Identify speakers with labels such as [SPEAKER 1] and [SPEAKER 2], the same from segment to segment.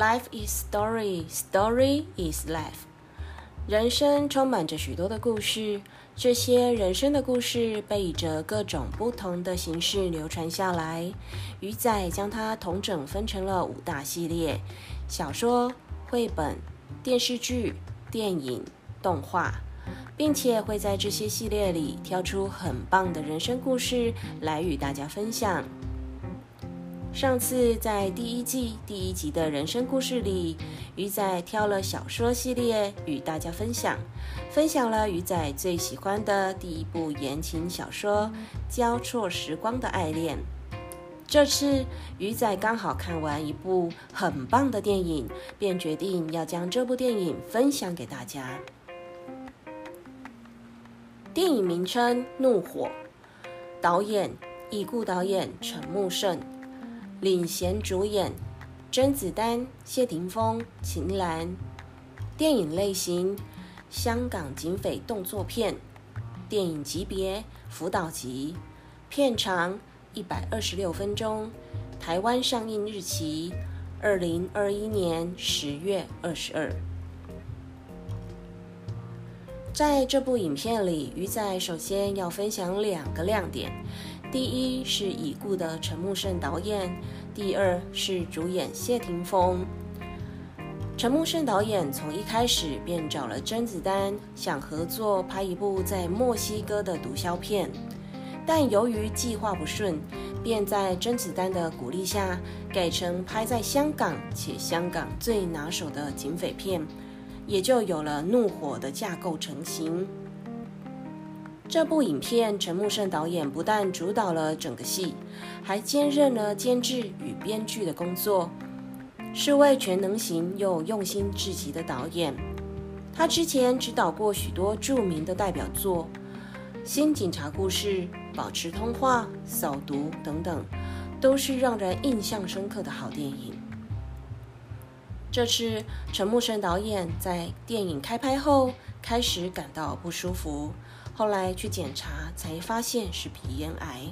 [SPEAKER 1] Life is story, story is life。人生充满着许多的故事，这些人生的故事被以着各种不同的形式流传下来。鱼仔将它统整分成了五大系列：小说、绘本、电视剧、电影、动画，并且会在这些系列里挑出很棒的人生故事来与大家分享。上次在第一季第一集的人生故事里，鱼仔挑了小说系列与大家分享，分享了鱼仔最喜欢的第一部言情小说《交错时光的爱恋》。这次鱼仔刚好看完一部很棒的电影，便决定要将这部电影分享给大家。电影名称《怒火》，导演已故导演陈木胜。领衔主演：甄子丹、谢霆锋、秦岚。电影类型：香港警匪动作片。电影级别：辅导级。片长：一百二十六分钟。台湾上映日期：二零二一年十月二十二。在这部影片里，鱼仔首先要分享两个亮点。第一是已故的陈木胜导演，第二是主演谢霆锋。陈木胜导演从一开始便找了甄子丹，想合作拍一部在墨西哥的毒枭片，但由于计划不顺，便在甄子丹的鼓励下，改成拍在香港且香港最拿手的警匪片，也就有了《怒火》的架构成型。这部影片，陈木胜导演不但主导了整个戏，还兼任了监制与编剧的工作，是位全能型又用心至极的导演。他之前指导过许多著名的代表作，《新警察故事》《保持通话》《扫毒》等等，都是让人印象深刻的好电影。这次陈木胜导演在电影开拍后开始感到不舒服。后来去检查，才发现是鼻咽癌，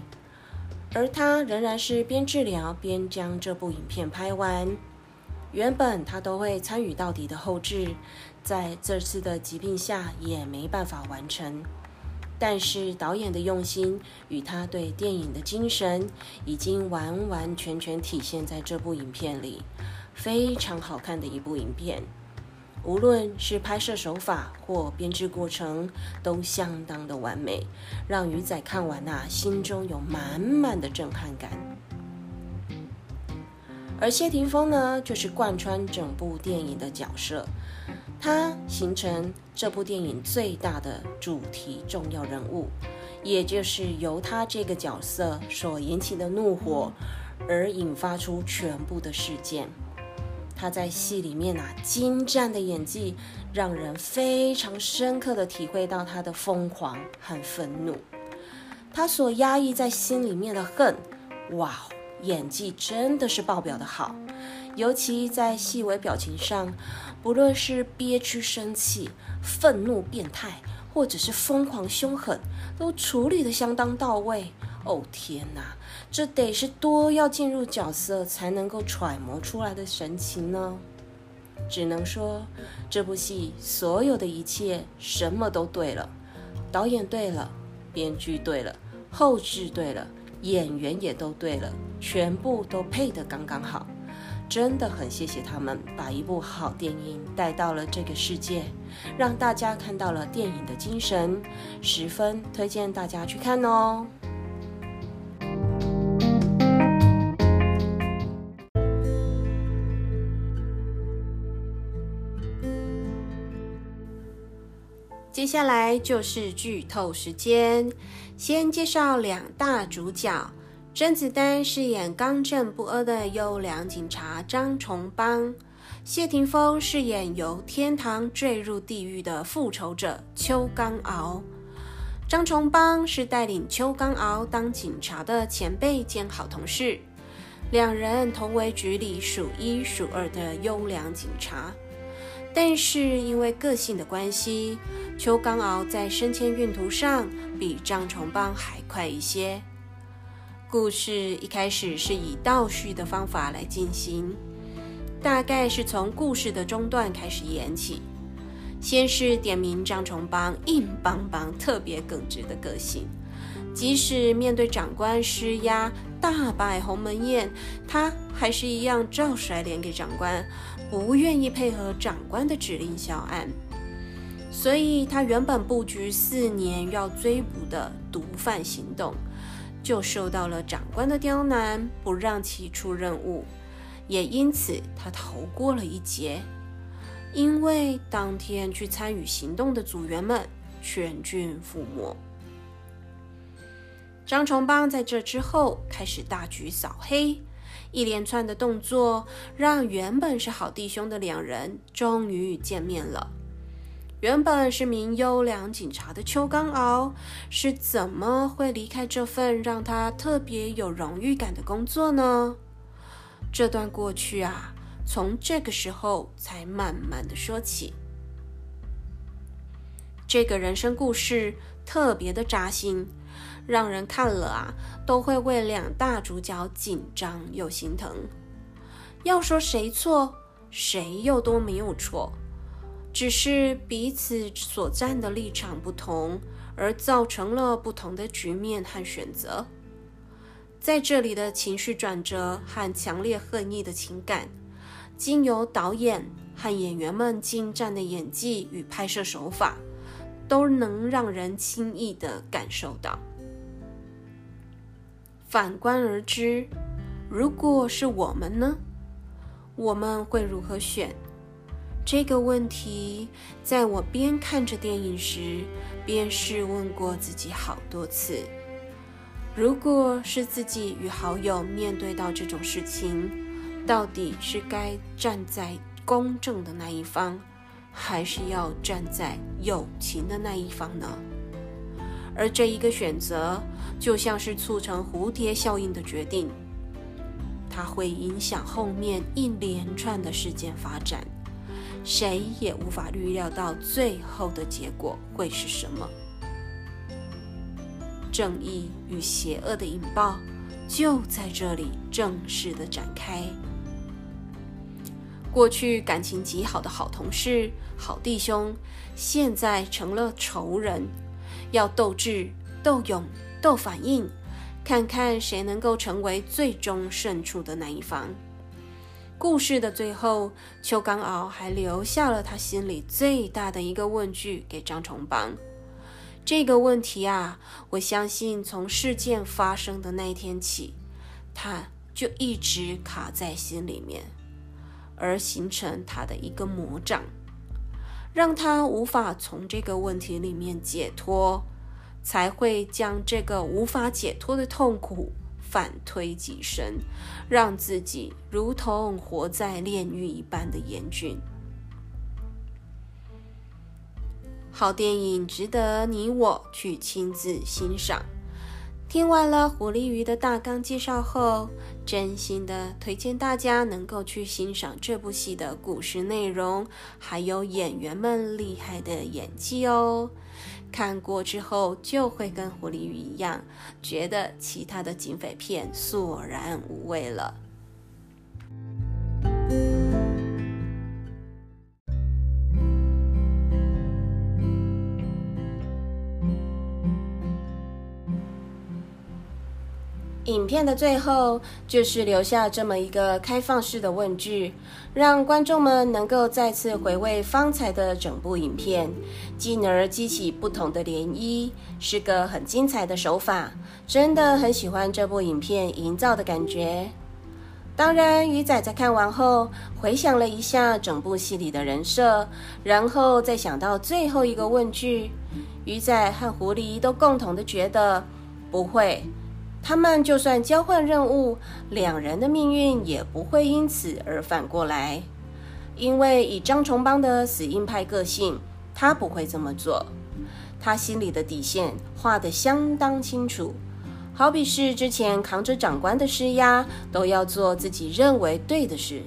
[SPEAKER 1] 而他仍然是边治疗边将这部影片拍完。原本他都会参与到底的后置，在这次的疾病下也没办法完成。但是导演的用心与他对电影的精神，已经完完全全体现在这部影片里，非常好看的一部影片。无论是拍摄手法或编织过程，都相当的完美，让鱼仔看完呐，心中有满满的震撼感。而谢霆锋呢，就是贯穿整部电影的角色，他形成这部电影最大的主题重要人物，也就是由他这个角色所引起的怒火，而引发出全部的事件。他在戏里面啊，精湛的演技让人非常深刻的体会到他的疯狂和愤怒，他所压抑在心里面的恨，哇，演技真的是爆表的好，尤其在细微表情上，不论是憋屈生气、愤怒变态，或者是疯狂凶狠，都处理的相当到位。哦天哪，这得是多要进入角色才能够揣摩出来的神情呢？只能说这部戏所有的一切什么都对了，导演对了，编剧对了，后置对了，演员也都对了，全部都配得刚刚好。真的很谢谢他们把一部好电影带到了这个世界，让大家看到了电影的精神，十分推荐大家去看哦。接下来就是剧透时间，先介绍两大主角：甄子丹饰演刚正不阿的优良警察张崇邦，谢霆锋饰演由天堂坠入地狱的复仇者邱刚敖。张崇邦是带领邱刚敖当警察的前辈兼好同事，两人同为局里数一数二的优良警察。但是因为个性的关系，邱刚敖在升迁运途上比张崇邦还快一些。故事一开始是以倒叙的方法来进行，大概是从故事的中段开始演起。先是点名张崇邦硬邦邦、特别耿直的个性，即使面对长官施压、大摆鸿门宴，他还是一样照甩脸给长官，不愿意配合长官的指令销案。所以，他原本布局四年要追捕的毒贩行动，就受到了长官的刁难，不让其出任务，也因此他逃过了一劫。因为当天去参与行动的组员们全军覆没，张崇邦在这之后开始大举扫黑，一连串的动作让原本是好弟兄的两人终于见面了。原本是名优良警察的邱刚敖，是怎么会离开这份让他特别有荣誉感的工作呢？这段过去啊。从这个时候才慢慢的说起，这个人生故事特别的扎心，让人看了啊都会为两大主角紧张又心疼。要说谁错，谁又都没有错，只是彼此所站的立场不同，而造成了不同的局面和选择。在这里的情绪转折和强烈恨意的情感。经由导演和演员们精湛的演技与拍摄手法，都能让人轻易的感受到。反观而知，如果是我们呢？我们会如何选？这个问题，在我边看着电影时，边试问过自己好多次。如果是自己与好友面对到这种事情，到底是该站在公正的那一方，还是要站在友情的那一方呢？而这一个选择，就像是促成蝴蝶效应的决定，它会影响后面一连串的事件发展，谁也无法预料到最后的结果会是什么。正义与邪恶的引爆就在这里正式的展开。过去感情极好的好同事、好弟兄，现在成了仇人，要斗智、斗勇、斗反应，看看谁能够成为最终胜出的那一方。故事的最后，邱刚敖还留下了他心里最大的一个问句给张崇邦。这个问题啊，我相信从事件发生的那一天起，他就一直卡在心里面。而形成他的一个魔障，让他无法从这个问题里面解脱，才会将这个无法解脱的痛苦反推己身，让自己如同活在炼狱一般的严峻。好电影值得你我去亲自欣赏。听完了《狐狸鱼》的大纲介绍后，真心的推荐大家能够去欣赏这部戏的故事内容，还有演员们厉害的演技哦。看过之后，就会跟《狐狸鱼》一样，觉得其他的警匪片索然无味了。片的最后就是留下这么一个开放式的问句，让观众们能够再次回味方才的整部影片，进而激起不同的涟漪，是个很精彩的手法。真的很喜欢这部影片营造的感觉。当然，鱼仔在看完后回想了一下整部戏里的人设，然后再想到最后一个问句，鱼仔和狐狸都共同的觉得不会。他们就算交换任务，两人的命运也不会因此而反过来，因为以张崇邦的死硬派个性，他不会这么做。他心里的底线画得相当清楚，好比是之前扛着长官的施压，都要做自己认为对的事。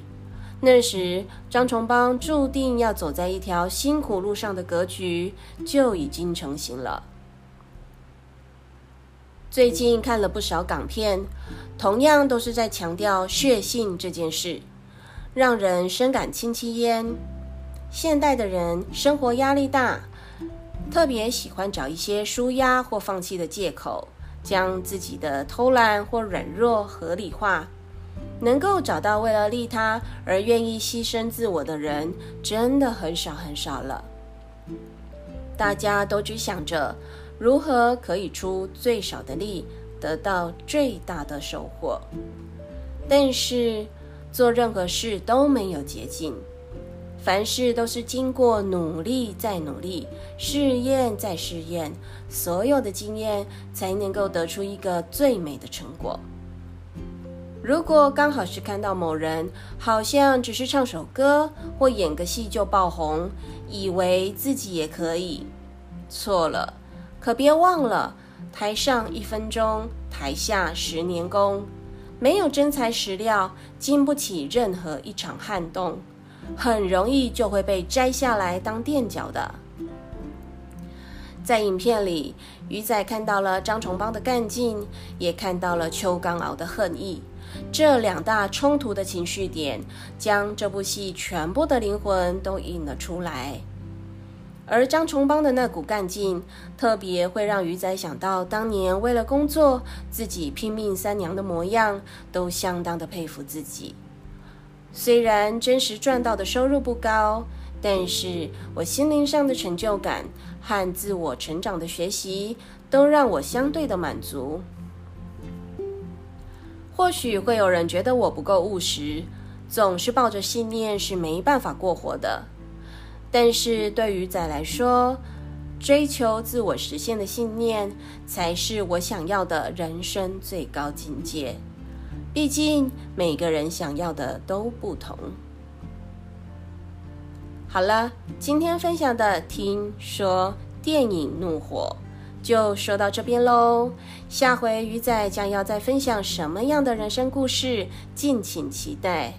[SPEAKER 1] 那时张崇邦注定要走在一条辛苦路上的格局就已经成型了。最近看了不少港片，同样都是在强调血性这件事。让人深感亲戚焉。现代的人生活压力大，特别喜欢找一些舒压或放弃的借口，将自己的偷懒或软弱合理化。能够找到为了利他而愿意牺牲自我的人，真的很少很少了。大家都只想着如何可以出最少的力，得到最大的收获。但是做任何事都没有捷径，凡事都是经过努力再努力、试验再试验，所有的经验才能够得出一个最美的成果。如果刚好是看到某人好像只是唱首歌或演个戏就爆红，以为自己也可以，错了。可别忘了，台上一分钟，台下十年功。没有真材实料，经不起任何一场撼动，很容易就会被摘下来当垫脚的。在影片里，鱼仔看到了张崇邦的干劲，也看到了邱刚敖的恨意。这两大冲突的情绪点，将这部戏全部的灵魂都引了出来。而张崇邦的那股干劲，特别会让鱼仔想到当年为了工作自己拼命三娘的模样，都相当的佩服自己。虽然真实赚到的收入不高，但是我心灵上的成就感和自我成长的学习，都让我相对的满足。或许会有人觉得我不够务实，总是抱着信念是没办法过活的。但是对于仔来说，追求自我实现的信念才是我想要的人生最高境界。毕竟每个人想要的都不同。好了，今天分享的听说电影《怒火》。就说到这边喽，下回鱼仔将要再分享什么样的人生故事，敬请期待。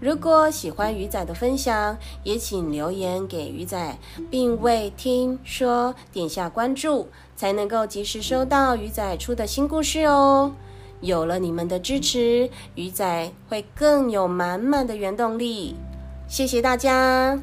[SPEAKER 1] 如果喜欢鱼仔的分享，也请留言给鱼仔，并为听说点下关注，才能够及时收到鱼仔出的新故事哦。有了你们的支持，鱼仔会更有满满的原动力。谢谢大家。